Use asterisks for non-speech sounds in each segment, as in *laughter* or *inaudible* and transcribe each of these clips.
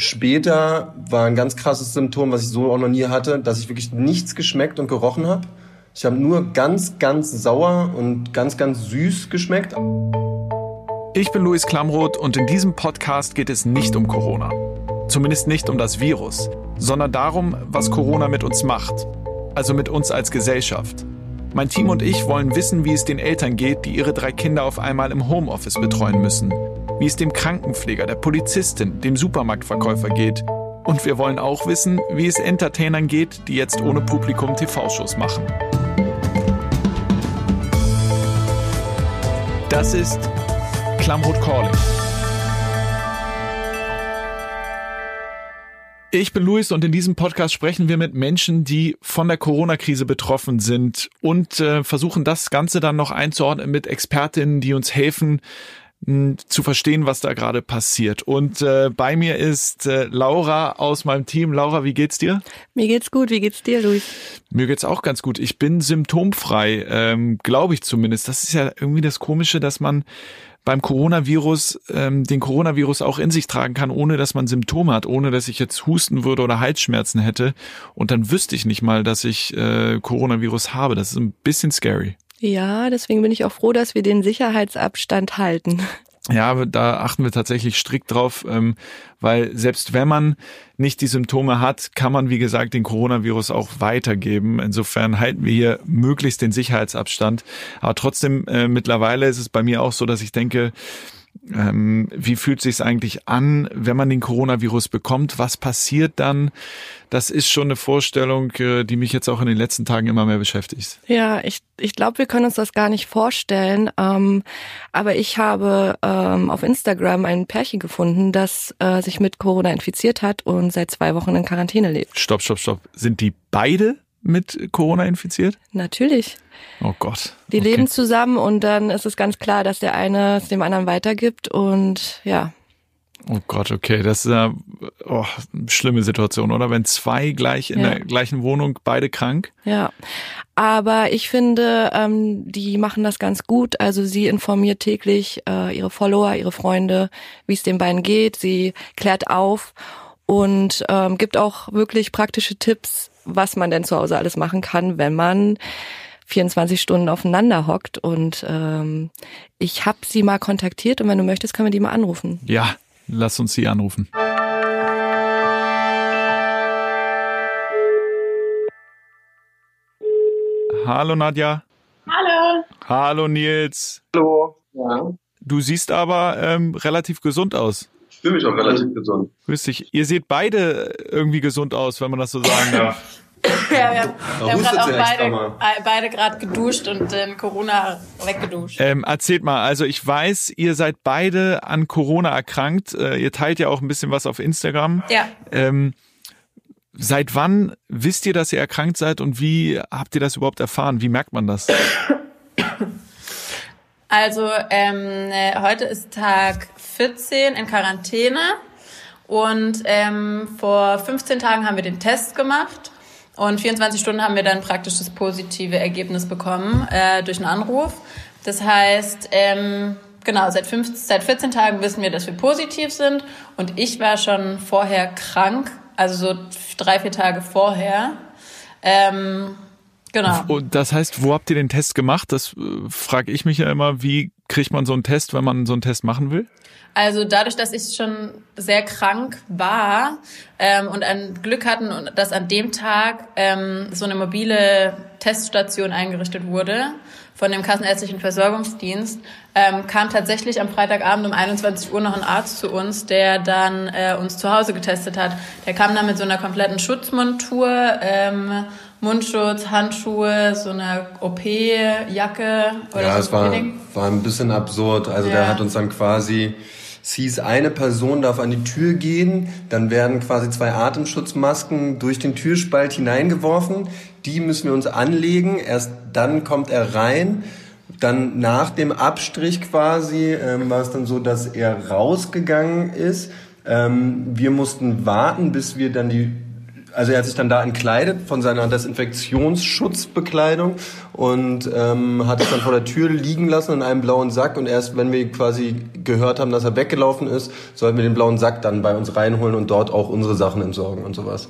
Später war ein ganz krasses Symptom, was ich so auch noch nie hatte, dass ich wirklich nichts geschmeckt und gerochen habe. Ich habe nur ganz, ganz sauer und ganz, ganz süß geschmeckt. Ich bin Luis Klamroth und in diesem Podcast geht es nicht um Corona. Zumindest nicht um das Virus, sondern darum, was Corona mit uns macht. Also mit uns als Gesellschaft. Mein Team und ich wollen wissen, wie es den Eltern geht, die ihre drei Kinder auf einmal im Homeoffice betreuen müssen. Wie es dem Krankenpfleger, der Polizistin, dem Supermarktverkäufer geht. Und wir wollen auch wissen, wie es Entertainern geht, die jetzt ohne Publikum TV-Shows machen. Das ist Klamroth Calling. Ich bin Luis und in diesem Podcast sprechen wir mit Menschen, die von der Corona-Krise betroffen sind und äh, versuchen das Ganze dann noch einzuordnen mit Expertinnen, die uns helfen, zu verstehen, was da gerade passiert. Und äh, bei mir ist äh, Laura aus meinem Team. Laura, wie geht's dir? Mir geht's gut. Wie geht's dir, Luis? Mir geht's auch ganz gut. Ich bin symptomfrei, ähm, glaube ich zumindest. Das ist ja irgendwie das Komische, dass man beim Coronavirus ähm, den Coronavirus auch in sich tragen kann, ohne dass man Symptome hat, ohne dass ich jetzt husten würde oder Halsschmerzen hätte. Und dann wüsste ich nicht mal, dass ich äh, Coronavirus habe. Das ist ein bisschen scary. Ja, deswegen bin ich auch froh, dass wir den Sicherheitsabstand halten. Ja, da achten wir tatsächlich strikt drauf, ähm, weil selbst wenn man nicht die Symptome hat, kann man, wie gesagt, den Coronavirus auch weitergeben. Insofern halten wir hier möglichst den Sicherheitsabstand. Aber trotzdem, äh, mittlerweile ist es bei mir auch so, dass ich denke, ähm, wie fühlt sich's eigentlich an, wenn man den Coronavirus bekommt? Was passiert dann? Das ist schon eine Vorstellung, äh, die mich jetzt auch in den letzten Tagen immer mehr beschäftigt. Ja, ich, ich glaube, wir können uns das gar nicht vorstellen. Ähm, aber ich habe ähm, auf Instagram ein Pärchen gefunden, das äh, sich mit Corona infiziert hat und seit zwei Wochen in Quarantäne lebt. Stopp, stopp, stopp. Sind die beide mit Corona infiziert? Natürlich. Oh Gott. Die okay. leben zusammen und dann ist es ganz klar, dass der eine es dem anderen weitergibt und ja. Oh Gott, okay, das ist eine oh, schlimme Situation, oder? Wenn zwei gleich in ja. der gleichen Wohnung, beide krank. Ja, aber ich finde, ähm, die machen das ganz gut. Also sie informiert täglich äh, ihre Follower, ihre Freunde, wie es den beiden geht. Sie klärt auf und ähm, gibt auch wirklich praktische Tipps, was man denn zu Hause alles machen kann, wenn man 24 Stunden aufeinander hockt. Und ähm, ich habe sie mal kontaktiert und wenn du möchtest, können wir die mal anrufen. Ja, lass uns sie anrufen. Hallo Nadja. Hallo. Hallo Nils. Hallo. Ja. Du siehst aber ähm, relativ gesund aus. Ich fühle mich auch relativ gesund. Grüß dich. Ihr seht beide irgendwie gesund aus, wenn man das so sagen darf. Ja, wir, wir haben gerade auch beide, äh, beide gerade geduscht und den Corona weggeduscht. Ähm, erzählt mal, also ich weiß, ihr seid beide an Corona erkrankt. Äh, ihr teilt ja auch ein bisschen was auf Instagram. Ja. Ähm, seit wann wisst ihr, dass ihr erkrankt seid und wie habt ihr das überhaupt erfahren? Wie merkt man das? Also ähm, äh, heute ist Tag 14 in Quarantäne und ähm, vor 15 Tagen haben wir den Test gemacht und 24 Stunden haben wir dann praktisch das positive Ergebnis bekommen äh, durch einen Anruf. Das heißt, ähm, genau, seit, 15, seit 14 Tagen wissen wir, dass wir positiv sind. Und ich war schon vorher krank, also so drei, vier Tage vorher. Ähm, genau. Und das heißt, wo habt ihr den Test gemacht? Das äh, frage ich mich ja immer. Wie kriegt man so einen Test, wenn man so einen Test machen will? Also dadurch, dass ich schon sehr krank war ähm, und ein Glück hatten, dass an dem Tag ähm, so eine mobile Teststation eingerichtet wurde von dem Kassenärztlichen Versorgungsdienst, ähm, kam tatsächlich am Freitagabend um 21 Uhr noch ein Arzt zu uns, der dann äh, uns zu Hause getestet hat. Der kam dann mit so einer kompletten Schutzmontur, ähm, Mundschutz, Handschuhe, so eine OP-Jacke oder ja, so. Ja, es war, war ein bisschen absurd. Also ja. der hat uns dann quasi es hieß, eine Person darf an die Tür gehen, dann werden quasi zwei Atemschutzmasken durch den Türspalt hineingeworfen. Die müssen wir uns anlegen. Erst dann kommt er rein. Dann nach dem Abstrich quasi ähm, war es dann so, dass er rausgegangen ist. Ähm, wir mussten warten, bis wir dann die also er hat sich dann da entkleidet von seiner Desinfektionsschutzbekleidung und ähm, hat es dann vor der Tür liegen lassen in einem blauen Sack und erst wenn wir quasi gehört haben, dass er weggelaufen ist, sollten wir den blauen Sack dann bei uns reinholen und dort auch unsere Sachen entsorgen und sowas.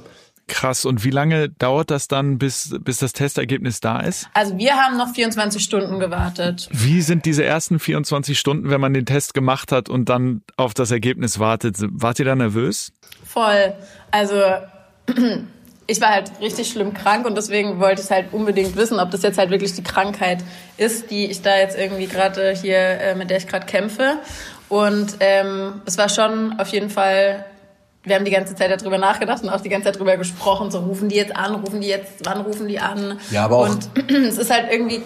Krass. Und wie lange dauert das dann, bis, bis das Testergebnis da ist? Also wir haben noch 24 Stunden gewartet. Wie sind diese ersten 24 Stunden, wenn man den Test gemacht hat und dann auf das Ergebnis wartet? Wart ihr da nervös? Voll. Also *clears throat* ich war halt richtig schlimm krank und deswegen wollte ich halt unbedingt wissen, ob das jetzt halt wirklich die Krankheit ist, die ich da jetzt irgendwie gerade hier, äh, mit der ich gerade kämpfe. Und ähm, es war schon auf jeden Fall wir haben die ganze Zeit darüber nachgedacht und auch die ganze Zeit darüber gesprochen. So rufen die jetzt an, rufen die jetzt, wann rufen die an? Ja, aber auch. Und *clears throat* es ist halt irgendwie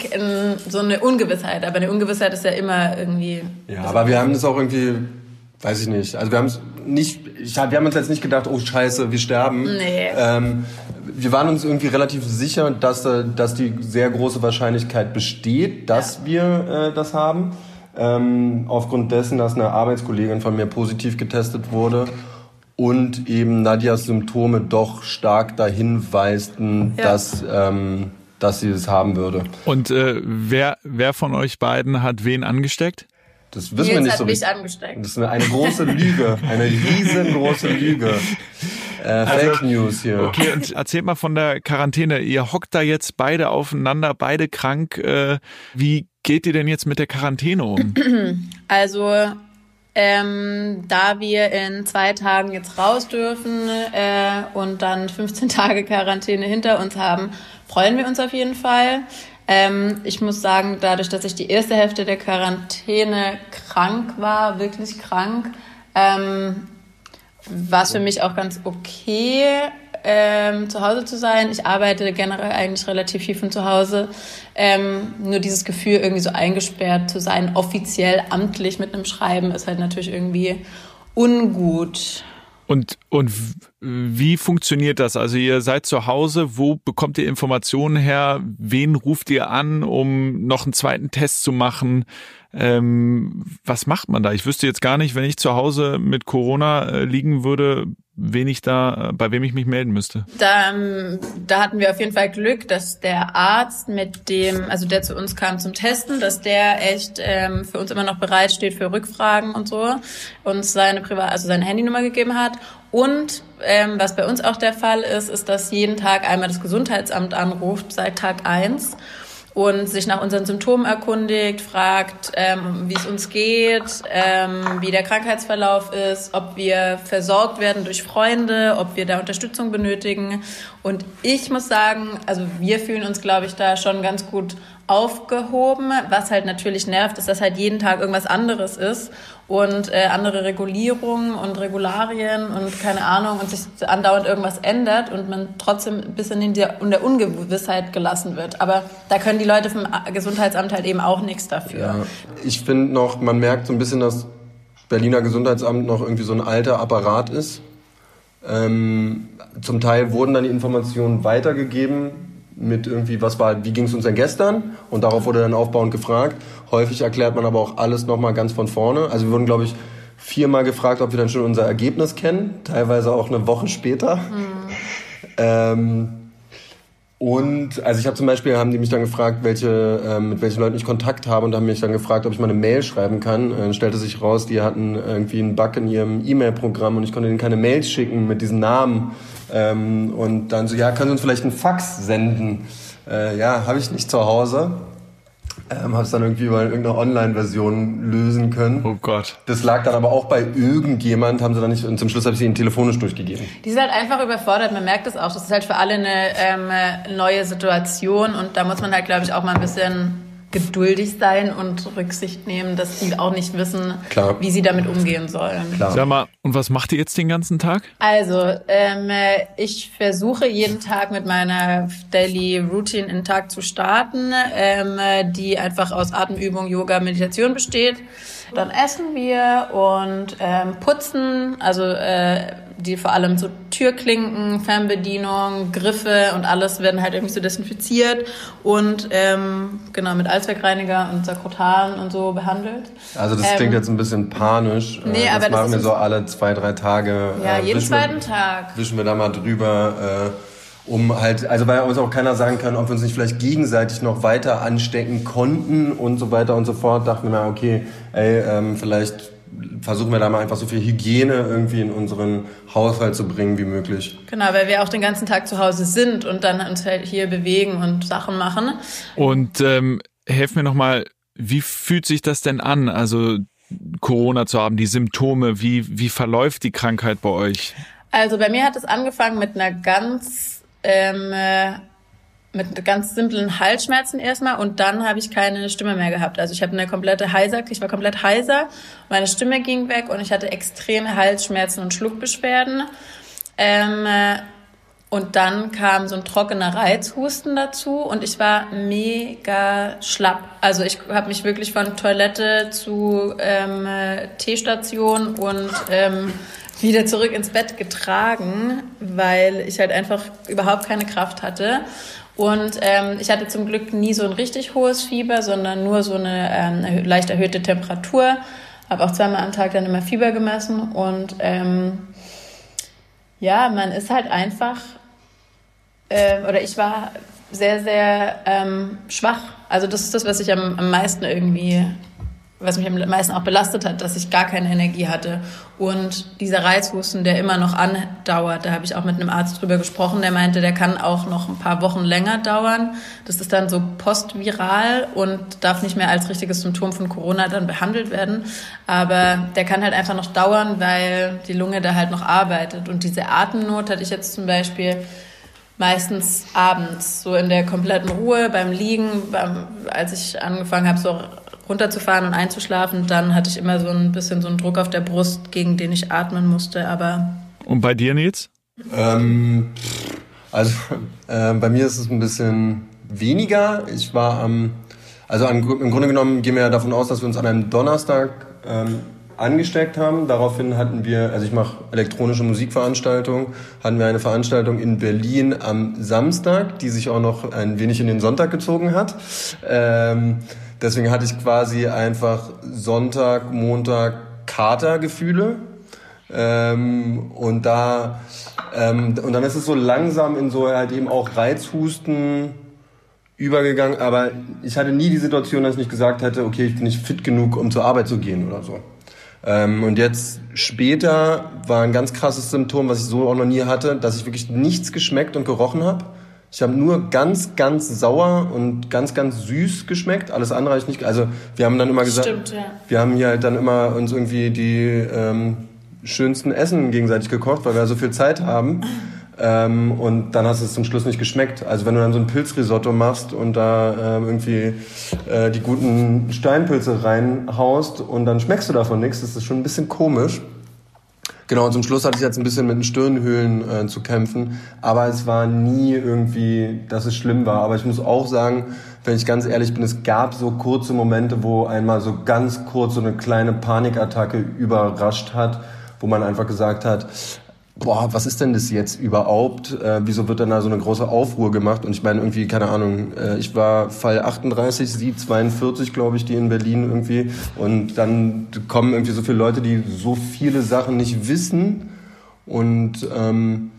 so eine Ungewissheit. Aber eine Ungewissheit ist ja immer irgendwie. Ja, aber wir haben das auch irgendwie, weiß ich nicht. Also wir haben es nicht, ich, wir haben uns jetzt nicht gedacht, oh Scheiße, wir sterben. Nee. Ähm, wir waren uns irgendwie relativ sicher, dass, äh, dass die sehr große Wahrscheinlichkeit besteht, dass ja. wir äh, das haben. Ähm, aufgrund dessen, dass eine Arbeitskollegin von mir positiv getestet wurde und eben Nadias Symptome doch stark dahin weisten, ja. dass, ähm, dass sie es haben würde. Und äh, wer, wer von euch beiden hat wen angesteckt? Das wissen Nils wir nicht hat so mich angesteckt. Das ist eine, eine große Lüge, eine riesengroße Lüge. *laughs* Äh, also, Fake News hier. Okay, und erzählt mal von der Quarantäne. Ihr hockt da jetzt beide aufeinander, beide krank. Äh, wie geht ihr denn jetzt mit der Quarantäne um? *clears throat* Also ähm, da wir in zwei Tagen jetzt raus dürfen äh, und dann 15 Tage Quarantäne hinter uns haben, freuen wir uns auf jeden Fall. Ähm, ich muss sagen, dadurch, dass ich die erste Hälfte der Quarantäne krank war, wirklich krank, ähm, war es für mich auch ganz okay, ähm, zu Hause zu sein. Ich arbeite generell eigentlich relativ viel von zu Hause. Ähm, nur dieses Gefühl, irgendwie so eingesperrt zu sein, offiziell, amtlich mit einem Schreiben, ist halt natürlich irgendwie ungut. Und, und wie funktioniert das? Also ihr seid zu Hause, wo bekommt ihr Informationen her? Wen ruft ihr an, um noch einen zweiten Test zu machen? Ähm, was macht man da? Ich wüsste jetzt gar nicht, wenn ich zu Hause mit Corona äh, liegen würde, wen ich da, bei wem ich mich melden müsste. Da, ähm, da hatten wir auf jeden Fall Glück, dass der Arzt mit dem, also der zu uns kam zum Testen, dass der echt ähm, für uns immer noch bereit steht für Rückfragen und so, uns seine Privat, also seine Handynummer gegeben hat. Und ähm, was bei uns auch der Fall ist, ist, dass jeden Tag einmal das Gesundheitsamt anruft seit Tag eins und sich nach unseren Symptomen erkundigt, fragt, ähm, wie es uns geht, ähm, wie der Krankheitsverlauf ist, ob wir versorgt werden durch Freunde, ob wir da Unterstützung benötigen. Und ich muss sagen, also wir fühlen uns, glaube ich, da schon ganz gut aufgehoben. Was halt natürlich nervt, ist, dass halt jeden Tag irgendwas anderes ist und äh, andere Regulierungen und Regularien und keine Ahnung und sich andauernd irgendwas ändert und man trotzdem ein bisschen in der, in der Ungewissheit gelassen wird. Aber da können die Leute vom Gesundheitsamt halt eben auch nichts dafür. Ja, ich finde noch, man merkt so ein bisschen, dass Berliner Gesundheitsamt noch irgendwie so ein alter Apparat ist. Ähm, zum Teil wurden dann die Informationen weitergegeben mit irgendwie, was war, wie ging es uns denn gestern? Und darauf wurde dann aufbauend gefragt. Häufig erklärt man aber auch alles nochmal ganz von vorne. Also wir wurden, glaube ich, viermal gefragt, ob wir dann schon unser Ergebnis kennen, teilweise auch eine Woche später. Mhm. *laughs* Ähm, und also ich habe zum Beispiel, haben die mich dann gefragt, welche, äh, mit welchen Leuten ich Kontakt habe und haben mich dann gefragt, ob ich mal eine Mail schreiben kann. Äh, dann stellte sich raus, die hatten irgendwie einen Bug in ihrem E-Mail-Programm und ich konnte denen keine Mails schicken mit diesen Namen. Ähm, und dann so, ja, können Sie uns vielleicht einen Fax senden? Äh, ja, habe ich nicht zu Hause. Ähm, habe es dann irgendwie mal in irgendeiner Online-Version lösen können. Oh Gott. Das lag dann aber auch bei irgendjemand, haben sie dann nicht, und zum Schluss habe ich sie ihnen telefonisch durchgegeben. Die sind halt einfach überfordert, man merkt es auch. Das ist halt für alle eine ähm, neue Situation und da muss man halt, glaube ich, auch mal ein bisschen geduldig sein und Rücksicht nehmen, dass die auch nicht wissen, Klar. wie sie damit umgehen sollen. Klar. Sag mal, und was macht ihr jetzt den ganzen Tag? Also, ähm, ich versuche jeden Tag mit meiner Daily Routine in den Tag zu starten, ähm, die einfach aus Atemübung, Yoga, Meditation besteht. Dann essen wir und ähm, putzen, also äh, die vor allem so Türklinken, Fernbedienung, Griffe und alles werden halt irgendwie so desinfiziert und ähm, genau mit Allzweckreiniger und Sakrotan und so behandelt. Also das ähm, klingt jetzt ein bisschen panisch. Äh, nee, das aber machen das wir so alle zwei, drei Tage. Ja, äh, jeden zweiten wir, Tag. Wischen wir da mal drüber. Äh, um halt, also weil uns auch keiner sagen kann, ob wir uns nicht vielleicht gegenseitig noch weiter anstecken konnten und so weiter und so fort, dachten wir, okay, ey, ähm, vielleicht versuchen wir da mal einfach so viel Hygiene irgendwie in unseren Haushalt zu bringen wie möglich. Genau, weil wir auch den ganzen Tag zu Hause sind und dann uns halt hier bewegen und Sachen machen. Und ähm, helf mir nochmal, wie fühlt sich das denn an? Also Corona zu haben, die Symptome, wie, wie verläuft die Krankheit bei euch? Also bei mir hat es angefangen mit einer ganz ähm, äh, mit ganz simplen Halsschmerzen erstmal und dann habe ich keine Stimme mehr gehabt. Also ich habe eine komplette heiser, ich war komplett heiser, meine Stimme ging weg und ich hatte extreme Halsschmerzen und Schluckbeschwerden. Ähm, äh, und dann kam so ein trockener Reizhusten dazu und ich war mega schlapp. Also ich habe mich wirklich von Toilette zu ähm, äh, Teestation und ähm, wieder zurück ins Bett getragen, weil ich halt einfach überhaupt keine Kraft hatte. Und ähm, ich hatte zum Glück nie so ein richtig hohes Fieber, sondern nur so eine ähm, leicht erhöhte Temperatur. Habe auch zweimal am Tag dann immer Fieber gemessen. Und ähm, ja, man ist halt einfach, äh, oder ich war sehr, sehr ähm, schwach. Also das ist das, was ich am, am meisten irgendwie was mich am meisten auch belastet hat, dass ich gar keine Energie hatte. Und dieser Reizhusten, der immer noch andauert, da habe ich auch mit einem Arzt drüber gesprochen, der meinte, der kann auch noch ein paar Wochen länger dauern. Das ist dann so postviral und darf nicht mehr als richtiges Symptom von Corona dann behandelt werden. Aber der kann halt einfach noch dauern, weil die Lunge da halt noch arbeitet. Und diese Atemnot hatte ich jetzt zum Beispiel meistens abends, so in der kompletten Ruhe, beim Liegen, beim, als ich angefangen habe, so runterzufahren und einzuschlafen, dann hatte ich immer so ein bisschen so einen Druck auf der Brust, gegen den ich atmen musste, aber. Und bei dir, Nils? Ähm, also äh, bei mir ist es ein bisschen weniger. Ich war am, also an, im Grunde genommen gehen wir ja davon aus, dass wir uns an einem Donnerstag ähm, angesteckt haben. Daraufhin hatten wir, also ich mache elektronische Musikveranstaltungen, hatten wir eine Veranstaltung in Berlin am Samstag, die sich auch noch ein wenig in den Sonntag gezogen hat. Ähm, Deswegen hatte ich quasi einfach Sonntag, Montag Katergefühle. Ähm, und da ähm, und dann ist es so langsam in so halt eben auch Reizhusten übergegangen, aber ich hatte nie die Situation, dass ich nicht gesagt hätte, okay, ich bin nicht fit genug, um zur Arbeit zu gehen oder so. Ähm, und jetzt später war ein ganz krasses Symptom, was ich so auch noch nie hatte, dass ich wirklich nichts geschmeckt und gerochen habe. Ich habe nur ganz, ganz sauer und ganz, ganz süß geschmeckt. Alles andere habe ich nicht. Also wir haben dann immer gesagt, Stimmt, ja. wir haben hier halt dann immer uns irgendwie die ähm, schönsten Essen gegenseitig gekocht, weil wir so viel Zeit haben. Ähm, und dann hast es zum Schluss nicht geschmeckt. Also wenn du dann so ein Pilzrisotto machst und da ähm, irgendwie äh, die guten Steinpilze reinhaust und dann schmeckst du davon nichts, das ist schon ein bisschen komisch. Genau, und zum Schluss hatte ich jetzt ein bisschen mit den Stirnhöhlen äh, zu kämpfen. Aber es war nie irgendwie, dass es schlimm war. Aber ich muss auch sagen, wenn ich ganz ehrlich bin, es gab so kurze Momente, wo einmal so ganz kurz so eine kleine Panikattacke überrascht hat, wo man einfach gesagt hat, boah, was ist denn das jetzt überhaupt? Äh, wieso wird dann da so eine große Aufruhr gemacht? Und ich meine irgendwie, keine Ahnung, äh, ich war Fall 38, sie 42, glaube ich, die in Berlin irgendwie. Und dann kommen irgendwie so viele Leute, die so viele Sachen nicht wissen und ähm,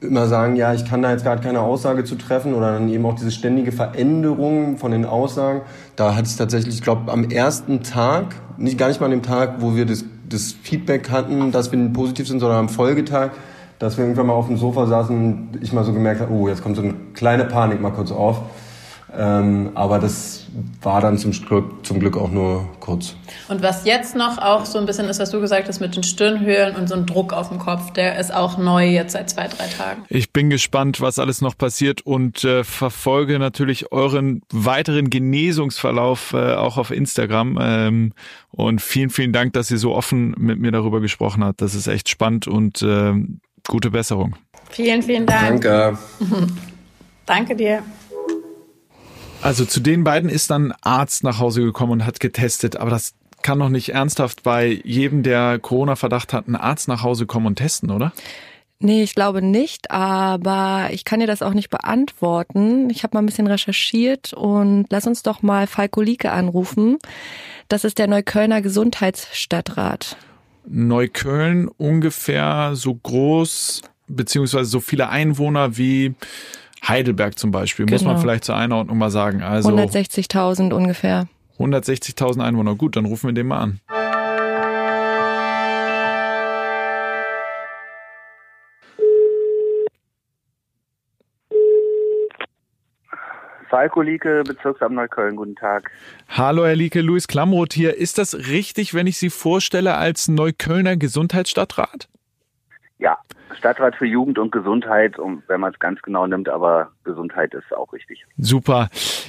immer sagen, ja, ich kann da jetzt gerade keine Aussage zu treffen oder dann eben auch diese ständige Veränderung von den Aussagen. Da hatte ich tatsächlich, ich glaube, am ersten Tag, nicht gar nicht mal an dem Tag, wo wir das das Feedback hatten, dass wir positiv sind, sondern am Folgetag, dass wir irgendwann mal auf dem Sofa saßen und ich mal so gemerkt habe, oh, jetzt kommt so eine kleine Panik mal kurz auf. Ähm, aber das war dann zum Glück, zum Glück auch nur kurz. Und was jetzt noch auch so ein bisschen ist, was du gesagt hast mit den Stirnhöhlen und so ein Druck auf dem Kopf, der ist auch neu jetzt seit zwei, drei Tagen. Ich bin gespannt, was alles noch passiert und äh, verfolge natürlich euren weiteren Genesungsverlauf äh, auch auf Instagram. Ähm, und vielen, vielen Dank, dass ihr so offen mit mir darüber gesprochen habt. Das ist echt spannend und äh, gute Besserung. Vielen, vielen Dank. Danke. *laughs* Danke dir. Also zu den beiden ist dann ein Arzt nach Hause gekommen und hat getestet, aber das kann doch nicht ernsthaft bei jedem, der Corona-Verdacht hat, ein Arzt nach Hause kommen und testen, oder? Nee, ich glaube nicht, aber ich kann dir das auch nicht beantworten. Ich habe mal ein bisschen recherchiert und lass uns doch mal Falko Lieke anrufen. Das ist der Neuköllner Gesundheitsstadtrat. Neukölln ungefähr so groß, beziehungsweise so viele Einwohner wie Heidelberg zum Beispiel, genau. muss man genau. vielleicht zur Einordnung mal sagen. Also 160.000 ungefähr. 160.000 Einwohner. Gut, dann rufen wir den mal an. Falko Lieke, Bezirksamt Neukölln, guten Tag. Hallo Herr Lieke, Luis Klamroth hier. Ist das richtig, wenn ich Sie vorstelle als Neuköllner Gesundheitsstadtrat? Ja, Stadtrat für Jugend und Gesundheit, wenn man es ganz genau nimmt, aber Gesundheit ist auch richtig. Super.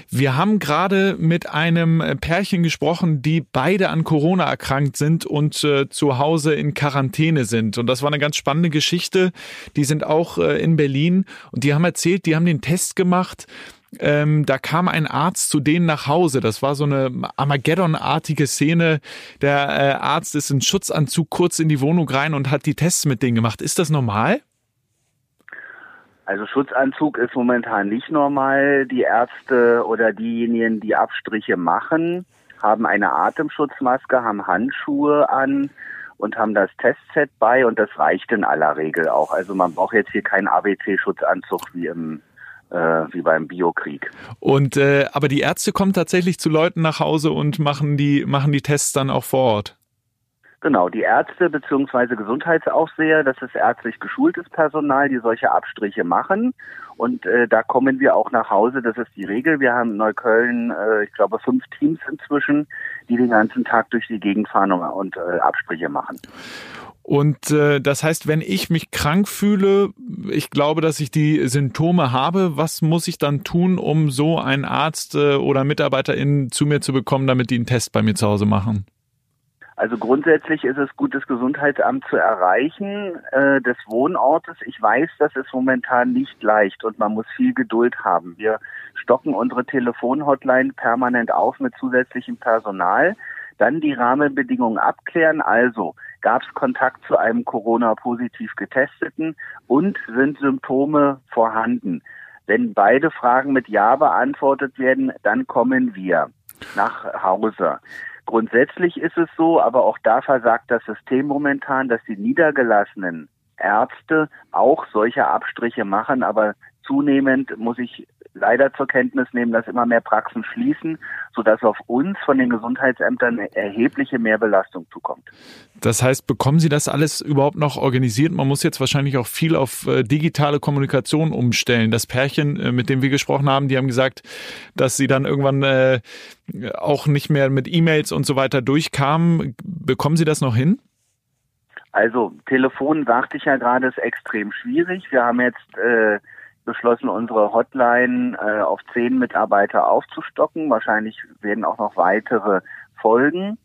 Wir haben gerade mit einem Pärchen gesprochen, die beide an Corona erkrankt sind und äh, zu Hause in Quarantäne sind. Und das war eine ganz spannende Geschichte. Die sind auch äh, in Berlin und die haben erzählt, die haben den Test gemacht ähm, da kam ein Arzt zu denen nach Hause. Das war so eine Armageddon-artige Szene. Der äh, Arzt ist in Schutzanzug kurz in die Wohnung rein und hat die Tests mit denen gemacht. Ist das normal? Also Schutzanzug ist momentan nicht normal. Die Ärzte oder diejenigen, die Abstriche machen, haben eine Atemschutzmaske, haben Handschuhe an und haben das Testset bei und das reicht in aller Regel auch. Also man braucht jetzt hier keinen ABC-Schutzanzug wie im äh, wie beim Biokrieg. Und äh, aber die Ärzte kommen tatsächlich zu Leuten nach Hause und machen die machen die Tests dann auch vor Ort. Genau, die Ärzte bzw. Gesundheitsaufseher, das ist ärztlich geschultes Personal, die solche Abstriche machen. Und äh, da kommen wir auch nach Hause, das ist die Regel. Wir haben in Neukölln, äh, ich glaube, fünf Teams inzwischen, die den ganzen Tag durch die Gegend fahren und äh, Abstriche machen. Und äh, das heißt, wenn ich mich krank fühle, ich glaube, dass ich die Symptome habe, was muss ich dann tun, um so einen Arzt äh, oder Mitarbeiterin zu mir zu bekommen, damit die einen Test bei mir zu Hause machen? Also grundsätzlich ist es gut, das Gesundheitsamt zu erreichen äh, des Wohnortes. Ich weiß, das ist momentan nicht leicht und man muss viel Geduld haben. Wir stocken unsere Telefonhotline permanent auf mit zusätzlichem Personal. Dann die Rahmenbedingungen abklären. Also gab es Kontakt zu einem Corona-positiv getesteten und sind Symptome vorhanden. Wenn beide Fragen mit Ja beantwortet werden, dann kommen wir nach Hause. Grundsätzlich ist es so, aber auch da versagt das System momentan, dass die niedergelassenen Ärzte auch solche Abstriche machen, aber zunehmend muss ich leider zur Kenntnis nehmen, dass immer mehr Praxen schließen, sodass auf uns von den Gesundheitsämtern eine erhebliche Mehrbelastung zukommt. Das heißt, bekommen Sie das alles überhaupt noch organisiert? Man muss jetzt wahrscheinlich auch viel auf äh, digitale Kommunikation umstellen. Das Pärchen, äh, mit dem wir gesprochen haben, die haben gesagt, dass sie dann irgendwann äh, auch nicht mehr mit E-Mails und so weiter durchkamen. Bekommen Sie das noch hin? Also Telefon, sagte ich ja gerade, ist extrem schwierig. Wir haben jetzt äh, beschlossen, unsere Hotline äh, auf zehn Mitarbeiter aufzustocken. Wahrscheinlich werden auch noch weitere folgen.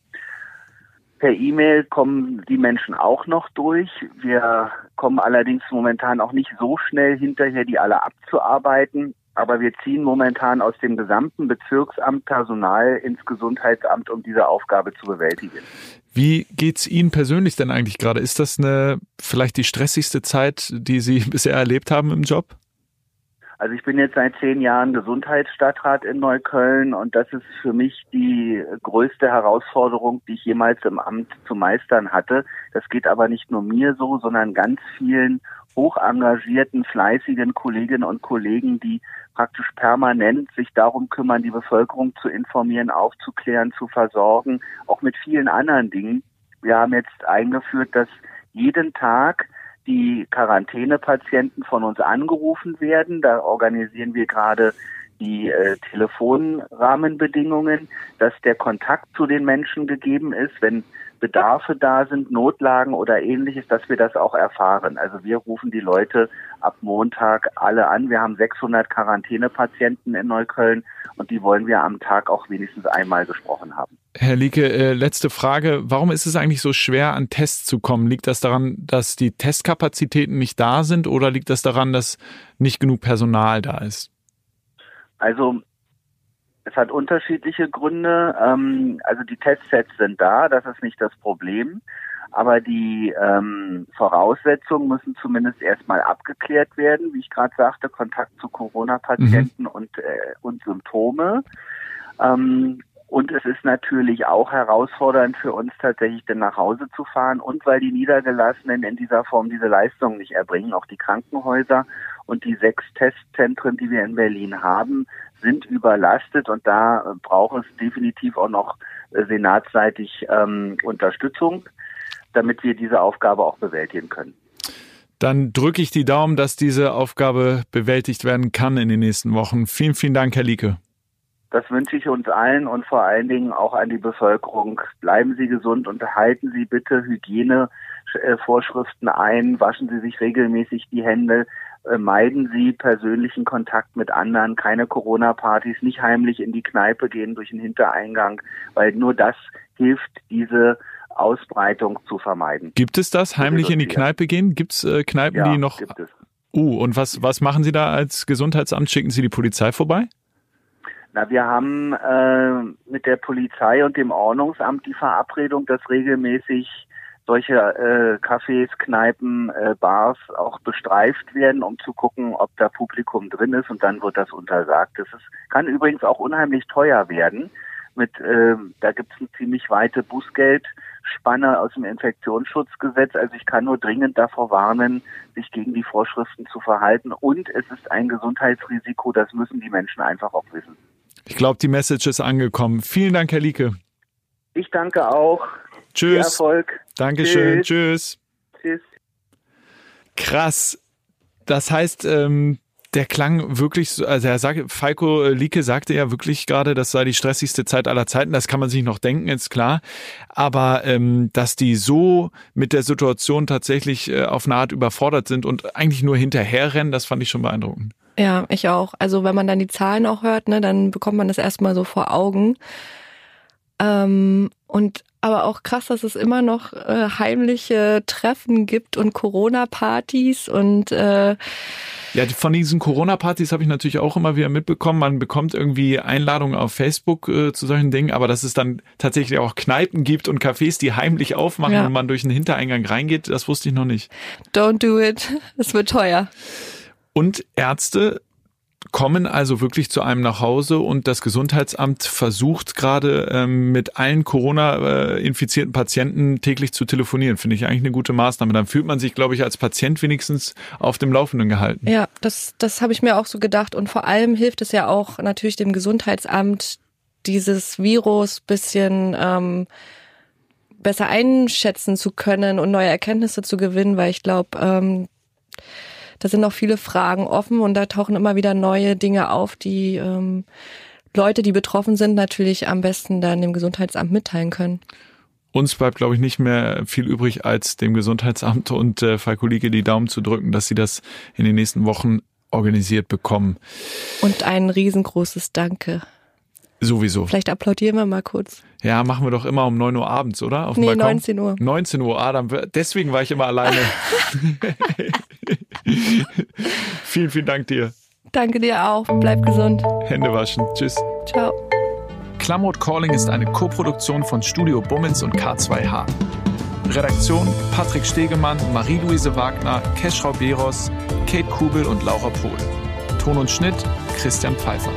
Per E-Mail kommen die Menschen auch noch durch. Wir kommen allerdings momentan auch nicht so schnell hinterher, die alle abzuarbeiten. Aber wir ziehen momentan aus dem gesamten Bezirksamt Personal ins Gesundheitsamt, um diese Aufgabe zu bewältigen. Wie geht's Ihnen persönlich denn eigentlich gerade? Ist das eine vielleicht die stressigste Zeit, die Sie *laughs* bisher erlebt haben im Job? Also ich bin jetzt seit zehn Jahren Gesundheitsstadtrat in Neukölln und das ist für mich die größte Herausforderung, die ich jemals im Amt zu meistern hatte. Das geht aber nicht nur mir so, sondern ganz vielen hoch engagierten, fleißigen Kolleginnen und Kollegen, die praktisch permanent sich darum kümmern, die Bevölkerung zu informieren, aufzuklären, zu versorgen, auch mit vielen anderen Dingen. Wir haben jetzt eingeführt, dass jeden Tag die Quarantänepatienten von uns angerufen werden. Da organisieren wir gerade die äh, Telefonrahmenbedingungen, dass der Kontakt zu den Menschen gegeben ist, wenn Bedarfe da sind, Notlagen oder ähnliches, dass wir das auch erfahren. Also wir rufen die Leute ab Montag alle an. Wir haben 600 Quarantänepatienten in Neukölln und die wollen wir am Tag auch wenigstens einmal gesprochen haben. Herr Lieke, äh, letzte Frage. Warum ist es eigentlich so schwer, an Tests zu kommen? Liegt das daran, dass die Testkapazitäten nicht da sind oder liegt das daran, dass nicht genug Personal da ist? Also Es hat unterschiedliche Gründe. Ähm, also die Testsets sind da, das ist nicht das Problem. Aber die ähm, Voraussetzungen müssen zumindest erstmal abgeklärt werden, wie ich gerade sagte, Kontakt zu Corona-Patienten mhm. und, äh, und Symptome. Ähm, und es ist natürlich auch herausfordernd für uns tatsächlich denn nach Hause zu fahren und weil die Niedergelassenen in dieser Form diese Leistung nicht erbringen, auch die Krankenhäuser und die sechs Testzentren, die wir in Berlin haben, sind überlastet und da braucht es definitiv auch noch äh, senatsseitig ähm, Unterstützung, damit wir diese Aufgabe auch bewältigen können. Dann drücke ich die Daumen, dass diese Aufgabe bewältigt werden kann in den nächsten Wochen. Vielen, vielen Dank, Herr Lieke. Das wünsche ich uns allen und vor allen Dingen auch an die Bevölkerung. Bleiben Sie gesund und halten Sie bitte Hygienevorschriften ein, waschen Sie sich regelmäßig die Hände, äh, meiden Sie persönlichen Kontakt mit anderen, keine Corona-Partys, nicht heimlich in die Kneipe gehen durch den Hintereingang, weil nur das hilft, diese Ausbreitung zu vermeiden. Gibt es das, heimlich in die Kneipe gehen? Gibt es äh, Kneipen, ja, die noch... Gibt es. Uh, und was, was machen Sie da als Gesundheitsamt? Schicken Sie die Polizei vorbei? Na, wir haben äh, mit der Polizei und dem Ordnungsamt die Verabredung, dass regelmäßig solche äh, Cafés, Kneipen, äh, Bars auch bestreift werden, um zu gucken, ob da Publikum drin ist und dann wird das untersagt. Das ist, kann übrigens auch unheimlich teuer werden. Mit, äh, da gibt es eine ziemlich weite Bußgeldspanne aus dem Infektionsschutzgesetz. Also ich kann nur dringend davor warnen, sich gegen die Vorschriften zu verhalten. Und es ist ein Gesundheitsrisiko, das müssen die Menschen einfach auch wissen. Ich glaube, die Message ist angekommen. Vielen Dank, Herr Lieke. Ich danke auch. Tschüss. Viel Erfolg. Dankeschön. Tschüss. Tschüss. Krass. Das heißt, ähm, der klang wirklich, so, also er sagt, Falco Lieke sagte ja wirklich gerade, das sei die stressigste Zeit aller Zeiten. Das kann man sich noch denken, ist klar. Aber ähm, dass die so mit der Situation tatsächlich äh, auf eine Art überfordert sind und eigentlich nur hinterherrennen, das fand ich schon beeindruckend. Ja, ich auch. Also wenn man dann die Zahlen auch hört, ne, dann bekommt man das erstmal so vor Augen. Ähm, und aber auch krass, dass es immer noch äh, heimliche Treffen gibt und Corona-Partys und äh, ja, von diesen Corona-Partys habe ich natürlich auch immer wieder mitbekommen. Man bekommt irgendwie Einladungen auf Facebook äh, zu solchen Dingen, aber dass es dann tatsächlich auch Kneipen gibt und Cafés, die heimlich aufmachen ja. und man durch den Hintereingang reingeht, das wusste ich noch nicht. Don't do it. Es wird teuer. Und Ärzte kommen also wirklich zu einem nach Hause und das Gesundheitsamt versucht gerade ähm, mit allen Corona-infizierten Patienten täglich zu telefonieren. Finde ich eigentlich eine gute Maßnahme. Dann fühlt man sich, glaube ich, als Patient wenigstens auf dem Laufenden gehalten. Ja, das, das habe ich mir auch so gedacht. Und vor allem hilft es ja auch natürlich dem Gesundheitsamt, dieses Virus bisschen ähm, besser einschätzen zu können und neue Erkenntnisse zu gewinnen, weil ich glaube, ähm, da sind noch viele Fragen offen und da tauchen immer wieder neue Dinge auf, die ähm, Leute, die betroffen sind, natürlich am besten dann dem Gesundheitsamt mitteilen können. Uns bleibt, glaube ich, nicht mehr viel übrig, als dem Gesundheitsamt und äh, Falkolige die Daumen zu drücken, dass sie das in den nächsten Wochen organisiert bekommen. Und ein riesengroßes Danke. Sowieso. Vielleicht applaudieren wir mal kurz. Ja, machen wir doch immer um 9 Uhr abends, oder? Auf nee, Balkon? 19 Uhr. 19 Uhr, Adam. Deswegen war ich immer alleine. *laughs* *laughs* *laughs* vielen, vielen Dank dir. Danke dir auch. Bleib gesund. Hände waschen. Tschüss. Ciao. Klamroth Calling ist eine Koproduktion von Studio Bummens und K2H. Redaktion Patrick Stegemann, Marie-Louise Wagner, Keschrau Beros, Kate Kubel und Laura Pohl. Ton und Schnitt Christian Pfeiffer.